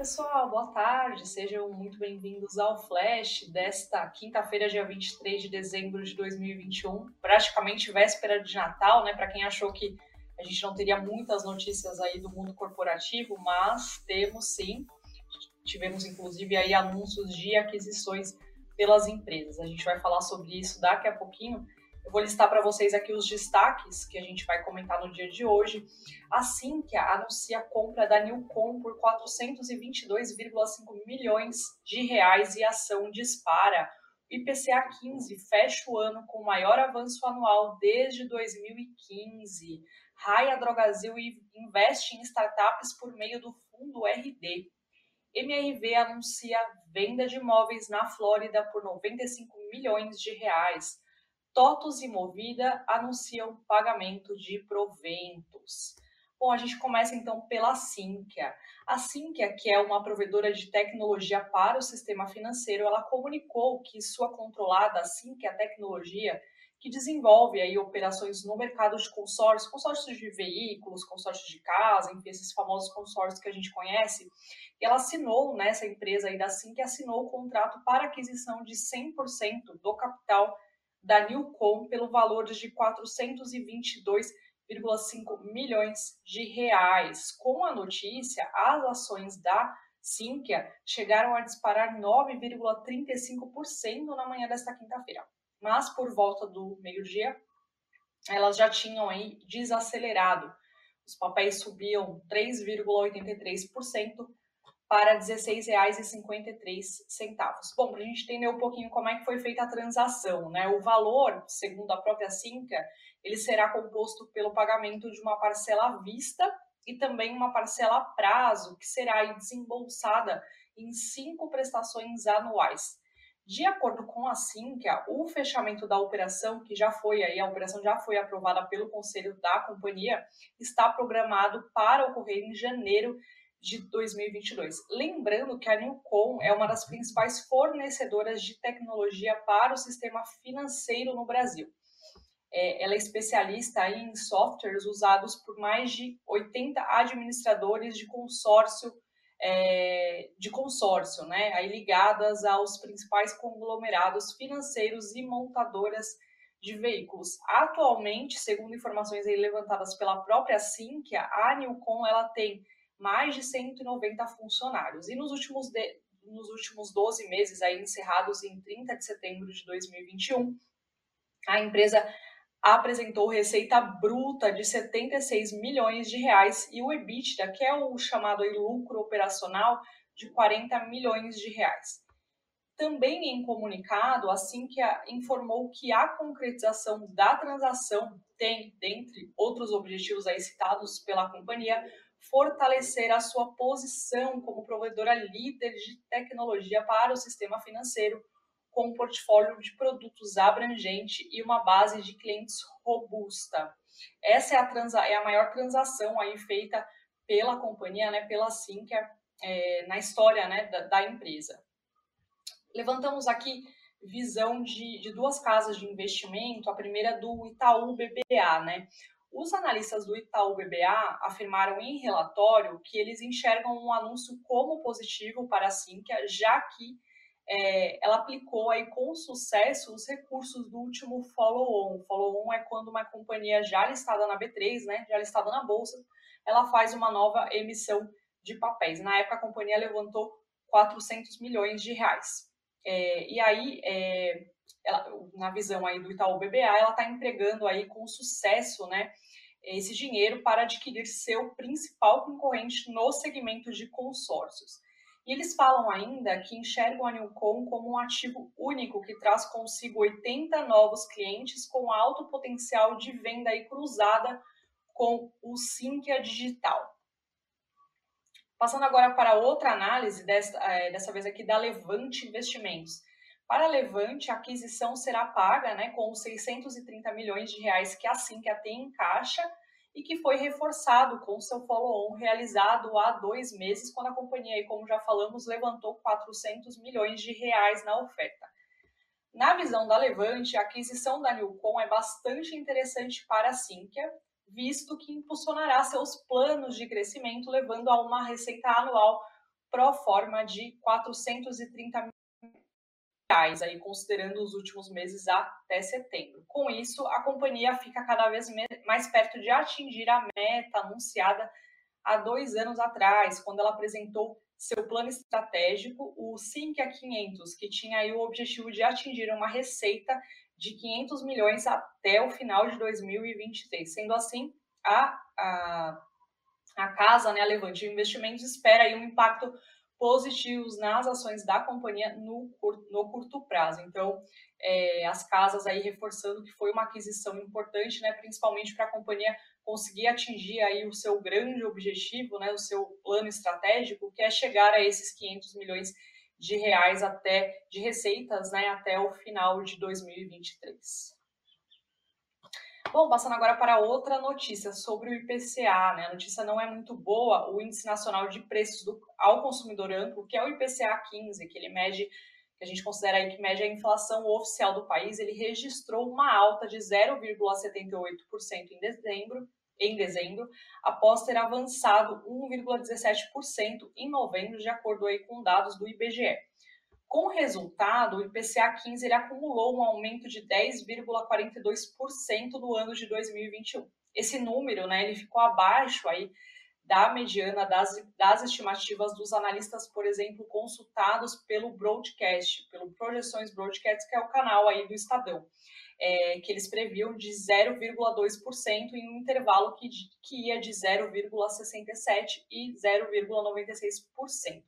pessoal, boa tarde. Sejam muito bem-vindos ao Flash desta quinta-feira, dia 23 de dezembro de 2021, praticamente véspera de Natal, né? Para quem achou que a gente não teria muitas notícias aí do mundo corporativo, mas temos sim. Tivemos inclusive aí anúncios de aquisições pelas empresas. A gente vai falar sobre isso daqui a pouquinho. Eu vou listar para vocês aqui os destaques que a gente vai comentar no dia de hoje. A Sinqia anuncia a compra da Newcom por 422,5 milhões de reais e a ação dispara. O IPCA 15 fecha o ano com o maior avanço anual desde 2015. Raia Drogasil investe em startups por meio do fundo RD. MRV anuncia venda de imóveis na Flórida por 95 milhões de reais. TOTUS e Movida anunciam pagamento de proventos. Bom, a gente começa então pela Sinqia. A Sinqia, que é uma provedora de tecnologia para o sistema financeiro, ela comunicou que sua controlada Sinqia Tecnologia, que desenvolve aí operações no mercado de consórcios, consórcios de veículos, consórcios de casa, enfim, esses famosos consórcios que a gente conhece, ela assinou, nessa né, empresa aí da Sinqia, assinou o contrato para aquisição de 100% do capital da Newcom pelo valor de 422,5 milhões de reais. Com a notícia, as ações da Sinqia chegaram a disparar 9,35% na manhã desta quinta-feira. Mas por volta do meio-dia, elas já tinham aí desacelerado. Os papéis subiam 3,83% para R$ 16,53. Bom, para a gente entender um pouquinho como é que foi feita a transação, né? O valor, segundo a própria Sinca, ele será composto pelo pagamento de uma parcela à vista e também uma parcela a prazo, que será desembolsada em cinco prestações anuais. De acordo com a Sinca, o fechamento da operação, que já foi aí, a operação já foi aprovada pelo conselho da companhia, está programado para ocorrer em janeiro de 2022. Lembrando que a Newcom é uma das principais fornecedoras de tecnologia para o sistema financeiro no Brasil. É, ela é especialista em softwares usados por mais de 80 administradores de consórcio, é, de consórcio, né, aí ligadas aos principais conglomerados financeiros e montadoras de veículos. Atualmente, segundo informações levantadas pela própria Sinqia, a Newcom ela tem mais de 190 funcionários. E nos últimos, de, nos últimos 12 meses, aí, encerrados em 30 de setembro de 2021, a empresa apresentou receita bruta de 76 milhões de reais e o EBITDA, que é o chamado aí, lucro operacional, de 40 milhões de reais. Também em comunicado, assim que informou que a concretização da transação tem, dentre outros objetivos aí citados pela companhia, fortalecer a sua posição como provedora líder de tecnologia para o sistema financeiro, com um portfólio de produtos abrangente e uma base de clientes robusta. Essa é a, transa é a maior transação aí feita pela companhia, né, pela Sinqia, é, na história né, da, da, empresa. Levantamos aqui visão de, de duas casas de investimento, a primeira do Itaú BBA, né? Os analistas do Itaú BBA afirmaram em relatório que eles enxergam um anúncio como positivo para a Sinqia, já que é, ela aplicou aí com sucesso os recursos do último follow-on. Follow-on é quando uma companhia já listada na B3, né, já listada na bolsa, ela faz uma nova emissão de papéis. Na época, a companhia levantou 400 milhões de reais. É, e aí, é, ela, na visão aí do Itaú BBA, ela está empregando aí com sucesso, né, esse dinheiro para adquirir seu principal concorrente no segmento de consórcios. E eles falam ainda que enxergam a Newcom como um ativo único que traz consigo 80 novos clientes com alto potencial de venda e cruzada com o Sinqia Digital. Passando agora para outra análise, dessa, é, dessa vez aqui da Levante Investimentos. Para a Levante, a aquisição será paga né, com os 630 milhões de reais que a Sinqia tem em caixa e que foi reforçado com seu follow-on realizado há dois meses, quando a companhia, como já falamos, levantou 400 milhões de reais na oferta. Na visão da Levante, a aquisição da Newcom é bastante interessante para a Sinqia, visto que impulsionará seus planos de crescimento, levando a uma receita anual pro forma de 430 mil reais, aí considerando os últimos meses até setembro. Com isso, a companhia fica cada vez mais perto de atingir a meta anunciada há dois anos atrás, quando ela apresentou seu plano estratégico, o Sync a 500, que tinha aí o objetivo de atingir uma receita de 500 milhões até o final de 2023. Sendo assim, a, a, a casa, né, a Levante Investimentos, espera aí um impacto positivo nas ações da companhia no, no curto prazo. Então, é, as casas aí reforçando que foi uma aquisição importante, né, principalmente para a companhia conseguir atingir aí o seu grande objetivo, né, o seu plano estratégico, que é chegar a esses 500 milhões de reais até de receitas, né, até o final de 2023. Bom, passando agora para outra notícia sobre o IPCA, né? A notícia não é muito boa. O Índice Nacional de Preços do, ao Consumidor Amplo, que é o IPCA 15, que ele mede, que a gente considera aí que mede a inflação oficial do país, ele registrou uma alta de 0,78% em dezembro em dezembro, após ter avançado 1,17% em novembro, de acordo aí com dados do IBGE. Com o resultado, o IPCA 15 ele acumulou um aumento de 10,42% no ano de 2021. Esse número, né, ele ficou abaixo aí da mediana das, das estimativas dos analistas, por exemplo, consultados pelo Broadcast, pelo Projeções Broadcast, que é o canal aí do Estadão é, que eles previam de 0,2% em um intervalo que, que ia de 0,67% e 0,96%.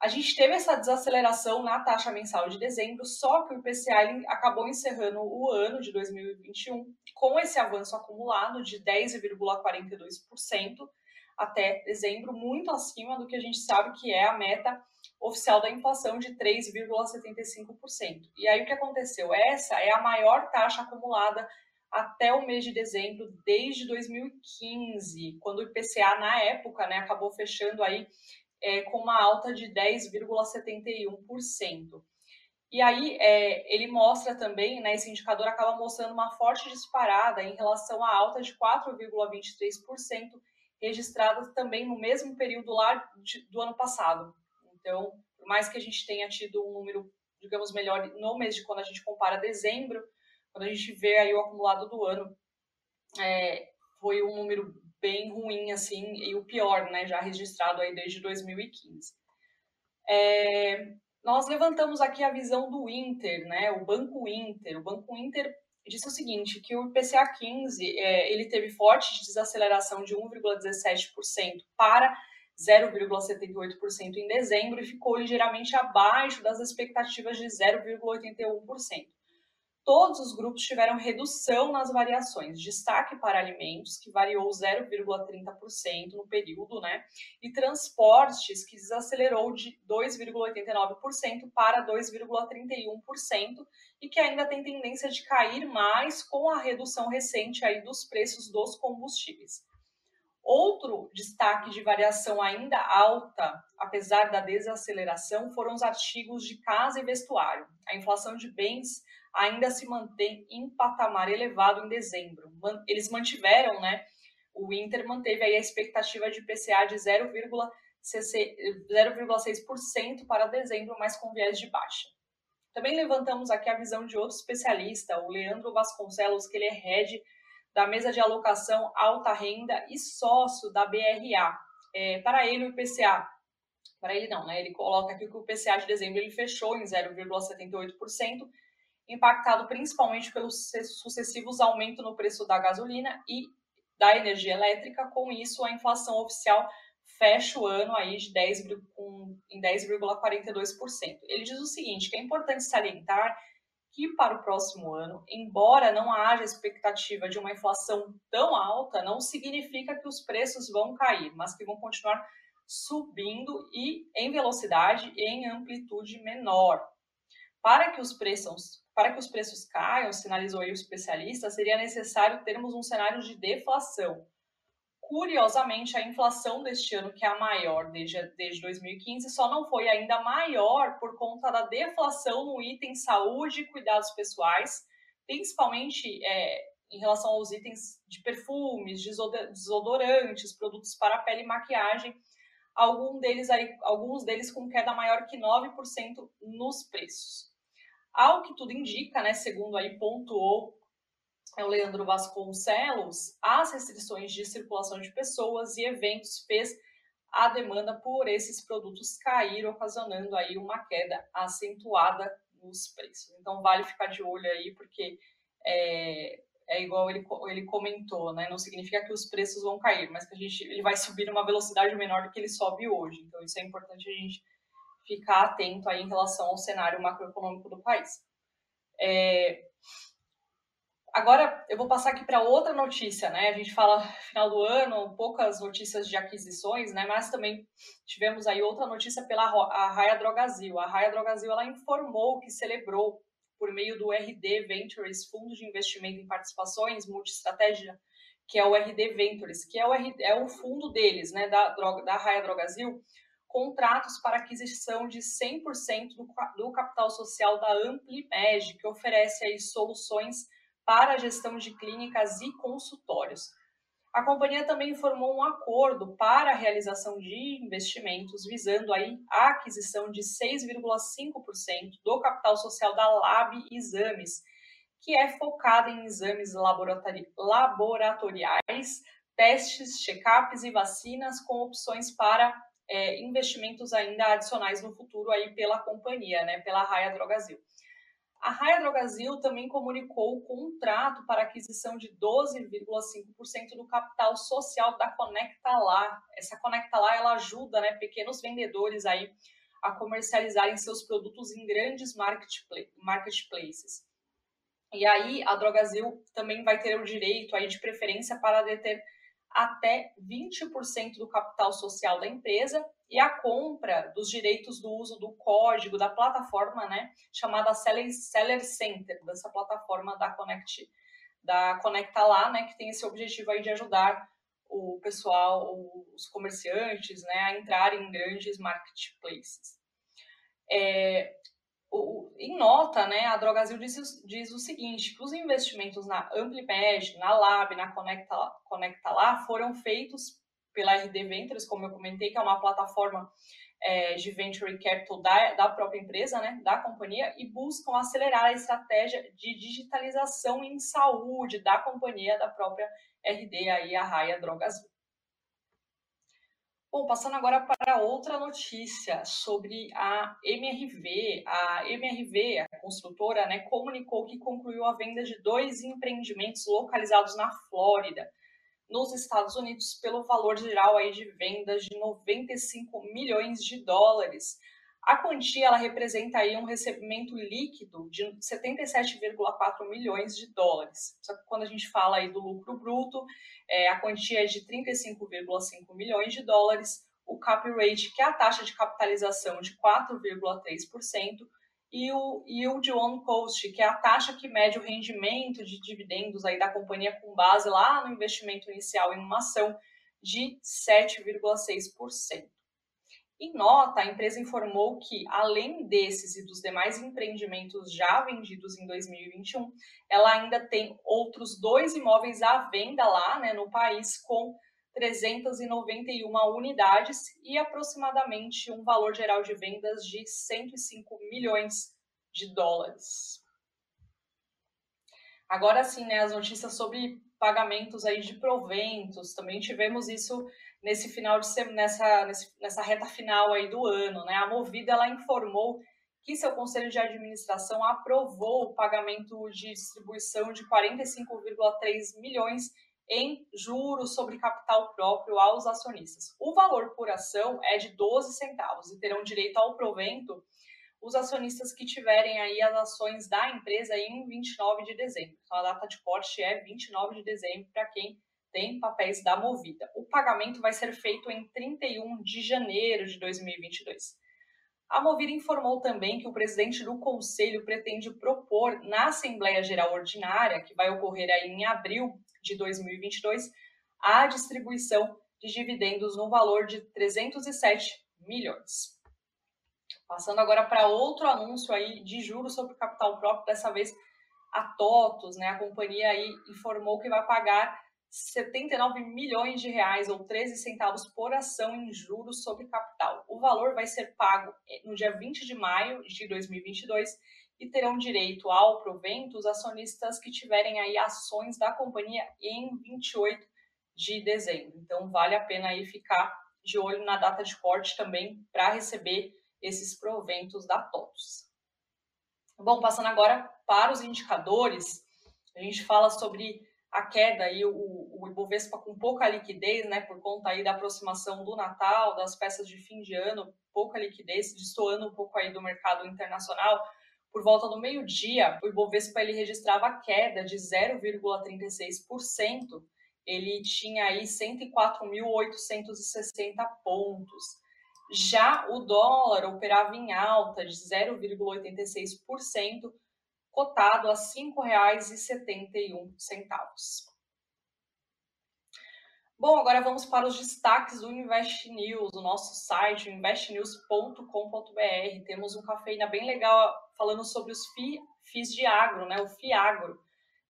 A gente teve essa desaceleração na taxa mensal de dezembro, só que o IPCA acabou encerrando o ano de 2021 com esse avanço acumulado de 10,42% até dezembro, muito acima do que a gente sabe que é a meta oficial da inflação de 3,75%. E aí o que aconteceu? Essa é a maior taxa acumulada até o mês de dezembro desde 2015, quando o IPCA na época, né, acabou fechando aí é, com uma alta de 10,71%. E aí é, ele mostra também, né, esse indicador acaba mostrando uma forte disparada em relação à alta de 4,23% registrada também no mesmo período lá de, do ano passado. Então, por mais que a gente tenha tido um número, digamos, melhor no mês de quando a gente compara dezembro, quando a gente vê aí o acumulado do ano, é, foi um número bem ruim, assim, e o pior, né, já registrado aí desde 2015. É, nós levantamos aqui a visão do Inter, né, o Banco Inter. O Banco Inter disse o seguinte, que o IPCA 15, é, ele teve forte desaceleração de 1,17% para 0,78% em dezembro e ficou ligeiramente abaixo das expectativas de 0,81%. Todos os grupos tiveram redução nas variações, destaque para alimentos, que variou 0,30% no período, né? E transportes, que desacelerou de 2,89% para 2,31%, e que ainda tem tendência de cair mais com a redução recente aí dos preços dos combustíveis. Outro destaque de variação ainda alta, apesar da desaceleração, foram os artigos de casa e vestuário. A inflação de bens ainda se mantém em patamar elevado em dezembro. Eles mantiveram, né? O Inter manteve aí a expectativa de PCA de 0,6% para dezembro, mas com viés de baixa. Também levantamos aqui a visão de outro especialista, o Leandro Vasconcelos, que ele é head da mesa de alocação alta renda e sócio da BRA. É, para ele, o IPCA, para ele não, né? Ele coloca aqui que o IPCA de dezembro ele fechou em 0,78%, impactado principalmente pelos sucessivos aumentos no preço da gasolina e da energia elétrica. Com isso, a inflação oficial fecha o ano aí de 10, com, em 10,42%. Ele diz o seguinte, que é importante salientar que para o próximo ano, embora não haja expectativa de uma inflação tão alta, não significa que os preços vão cair, mas que vão continuar subindo e em velocidade e em amplitude menor. Para que os preços, para que os preços caiam, sinalizou aí o especialista, seria necessário termos um cenário de deflação, Curiosamente, a inflação deste ano, que é a maior desde, desde 2015, só não foi ainda maior por conta da deflação no item saúde e cuidados pessoais, principalmente é, em relação aos itens de perfumes, desodorantes, produtos para pele e maquiagem, algum deles alguns deles com queda maior que 9% nos preços. Ao que tudo indica, né, segundo aí pontuou é o Leandro Vasconcelos, as restrições de circulação de pessoas e eventos fez a demanda por esses produtos cair, ocasionando aí uma queda acentuada nos preços. Então vale ficar de olho aí, porque é, é igual ele, ele comentou, né? Não significa que os preços vão cair, mas que a gente ele vai subir numa velocidade menor do que ele sobe hoje. Então isso é importante a gente ficar atento aí em relação ao cenário macroeconômico do país. É, Agora eu vou passar aqui para outra notícia, né? A gente fala final do ano, poucas notícias de aquisições, né? Mas também tivemos aí outra notícia pela Raia Drogazil. A Raia Drogazil ela informou que celebrou por meio do RD Ventures, Fundo de Investimento em Participações Multiestratégia, que é o RD Ventures, que é o, RD, é o fundo deles, né, da, da Raia Drogazil, contratos para aquisição de 100% do, do capital social da Amplimed, que oferece aí soluções para a gestão de clínicas e consultórios. A companhia também informou um acordo para a realização de investimentos visando aí a aquisição de 6,5% do capital social da Lab Exames, que é focada em exames laboratoriais, testes, check-ups e vacinas com opções para é, investimentos ainda adicionais no futuro aí pela companhia, né, pela Raia Drogazil. A Raia Drogazil também comunicou o contrato para aquisição de 12,5% do capital social da Conecta Lá. Essa Conecta Lá ela ajuda né, pequenos vendedores aí a comercializarem seus produtos em grandes marketplaces. E aí a Drogazil também vai ter o direito aí de preferência para deter até 20% do capital social da empresa e a compra dos direitos do uso do código da plataforma, né, chamada Seller, Center, dessa plataforma da Connect, da Conecta lá, né, que tem esse objetivo aí de ajudar o pessoal, os comerciantes, né, a entrar em grandes marketplaces. É, o, em nota, né, a Drogazil diz, diz, o seguinte, que os investimentos na Ampliped, na Lab, na Conecta, Conecta lá, foram feitos pela RD Ventures, como eu comentei, que é uma plataforma é, de venture capital da, da própria empresa, né, da companhia, e buscam acelerar a estratégia de digitalização em saúde da companhia, da própria RD, aí, a Raia Drogas. Bom, passando agora para outra notícia sobre a MRV. A MRV, a construtora, né, comunicou que concluiu a venda de dois empreendimentos localizados na Flórida nos Estados Unidos pelo valor geral aí de vendas de 95 milhões de dólares. A quantia ela representa aí um recebimento líquido de 77,4 milhões de dólares. Só que quando a gente fala aí do lucro bruto, é, a quantia é de 35,5 milhões de dólares, o cap rate, que é a taxa de capitalização de 4,3%, e o yield on cost, que é a taxa que mede o rendimento de dividendos aí da companhia com base lá no investimento inicial em uma ação de 7,6%. Em nota, a empresa informou que, além desses e dos demais empreendimentos já vendidos em 2021, ela ainda tem outros dois imóveis à venda lá né, no país com 391 unidades e aproximadamente um valor geral de vendas de 105 milhões de dólares. Agora sim, né, as notícias sobre pagamentos aí de proventos, também tivemos isso nesse final de semana, nessa, nessa reta final aí do ano, né? A Movida ela informou que seu conselho de administração aprovou o pagamento de distribuição de 45,3 milhões em juros sobre capital próprio aos acionistas. O valor por ação é de 12 centavos e terão direito ao provento os acionistas que tiverem aí as ações da empresa em 29 de dezembro. Então a data de corte é 29 de dezembro para quem tem papéis da Movida. O pagamento vai ser feito em 31 de janeiro de 2022. A Movida informou também que o presidente do conselho pretende propor na Assembleia Geral Ordinária, que vai ocorrer aí em abril de 2022, a distribuição de dividendos no valor de 307 milhões. Passando agora para outro anúncio aí de juros sobre capital próprio, dessa vez a TOTOS, né, a companhia aí informou que vai pagar 79 milhões de reais ou 13 centavos por ação em juros sobre capital. O valor vai ser pago eh, no dia 20 de maio de 2022 e terão direito ao provento os acionistas que tiverem aí ações da companhia em 28 de dezembro. Então vale a pena aí ficar de olho na data de corte também para receber esses proventos da TOTUS. Bom, passando agora para os indicadores, a gente fala sobre a queda aí, o, o Ibovespa com pouca liquidez, né, por conta aí da aproximação do Natal, das festas de fim de ano, pouca liquidez, destoando um pouco aí do mercado internacional. Por volta do meio-dia, o Ibovespa ele registrava queda de 0,36%, ele tinha aí 104.860 pontos. Já o dólar operava em alta de 0,86%, cotado a R$ 5,71. Bom, agora vamos para os destaques do Invest News, o nosso site, investnews.com.br. Temos um cafeína bem legal falando sobre os FIIs de agro, né? O FIAGro.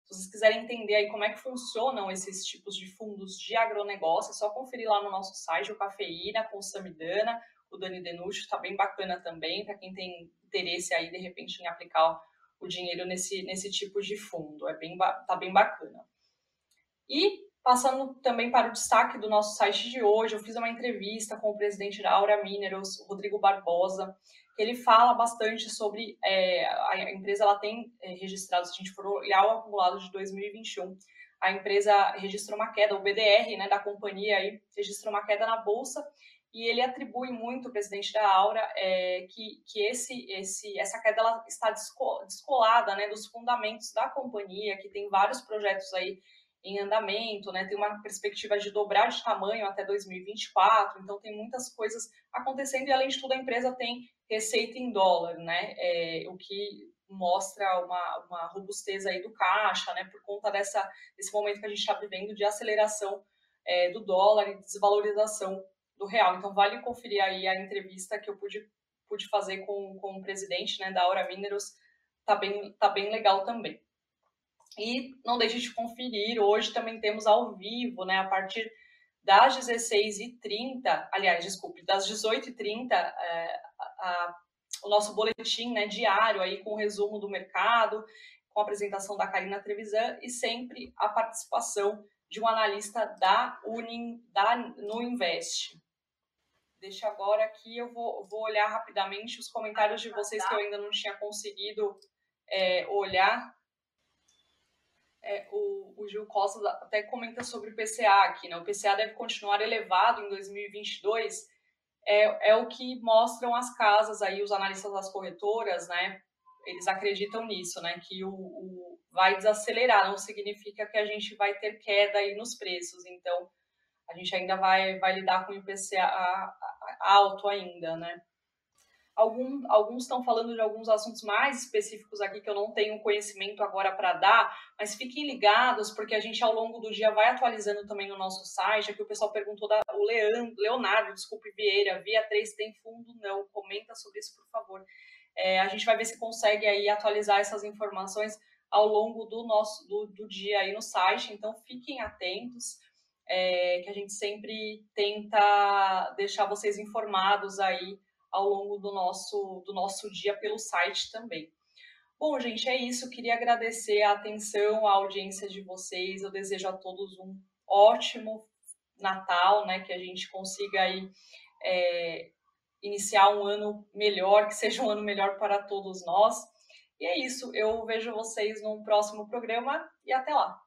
Se vocês quiserem entender aí como é que funcionam esses tipos de fundos de agronegócio, é só conferir lá no nosso site o Cafeína com o Samidana, o Dani Denucci, está bem bacana também, para quem tem interesse aí, de repente, em aplicar o dinheiro nesse, nesse tipo de fundo. É bem, tá bem bacana. E passando também para o destaque do nosso site de hoje, eu fiz uma entrevista com o presidente da Aura Minerals, Rodrigo Barbosa, que ele fala bastante sobre é, a empresa ela tem é, registrado, se a gente for olhar o acumulado de 2021, a empresa registrou uma queda, o BDR né, da companhia aí, registrou uma queda na bolsa e ele atribui muito, o presidente da Aura, é, que, que esse, esse, essa queda ela está descolada né, dos fundamentos da companhia, que tem vários projetos aí em andamento, né, tem uma perspectiva de dobrar de tamanho até 2024, então tem muitas coisas acontecendo e, além de tudo, a empresa tem receita em dólar, né, é, o que mostra uma, uma robustez aí do caixa, né, por conta dessa, desse momento que a gente está vivendo de aceleração é, do dólar e desvalorização do real. Então, vale conferir aí a entrevista que eu pude, pude fazer com, com o presidente né, da Aura Minerals, tá bem, tá bem legal também. E não deixe de conferir, hoje também temos ao vivo, né, a partir das 16h30, aliás, desculpe, das 18h30, é, o nosso boletim né, diário aí com o resumo do mercado, com a apresentação da Karina Trevisan e sempre a participação de um analista da Unim, da, no Invest. Deixa agora aqui, eu vou, vou olhar rapidamente os comentários de vocês que eu ainda não tinha conseguido é, olhar. É, o, o, Gil Costa até comenta sobre o PCA aqui, né? O PCA deve continuar elevado em 2022, é, é o que mostram as casas aí, os analistas das corretoras, né? Eles acreditam nisso, né? Que o, o vai desacelerar, não significa que a gente vai ter queda aí nos preços. Então, a gente ainda vai, vai lidar com o IPCA alto ainda, né? Algum, alguns estão falando de alguns assuntos mais específicos aqui que eu não tenho conhecimento agora para dar, mas fiquem ligados, porque a gente ao longo do dia vai atualizando também no nosso site. Aqui o pessoal perguntou da o Leandro, Leonardo, desculpe, Vieira, Via 3 tem fundo? Não, comenta sobre isso, por favor. É, a gente vai ver se consegue aí atualizar essas informações ao longo do nosso do, do dia aí no site, então fiquem atentos é, que a gente sempre tenta deixar vocês informados aí ao longo do nosso, do nosso dia pelo site também. Bom, gente, é isso. Queria agradecer a atenção, a audiência de vocês. Eu desejo a todos um ótimo Natal, né? Que a gente consiga aí é, iniciar um ano melhor, que seja um ano melhor para todos nós. E é isso. Eu vejo vocês num próximo programa e até lá.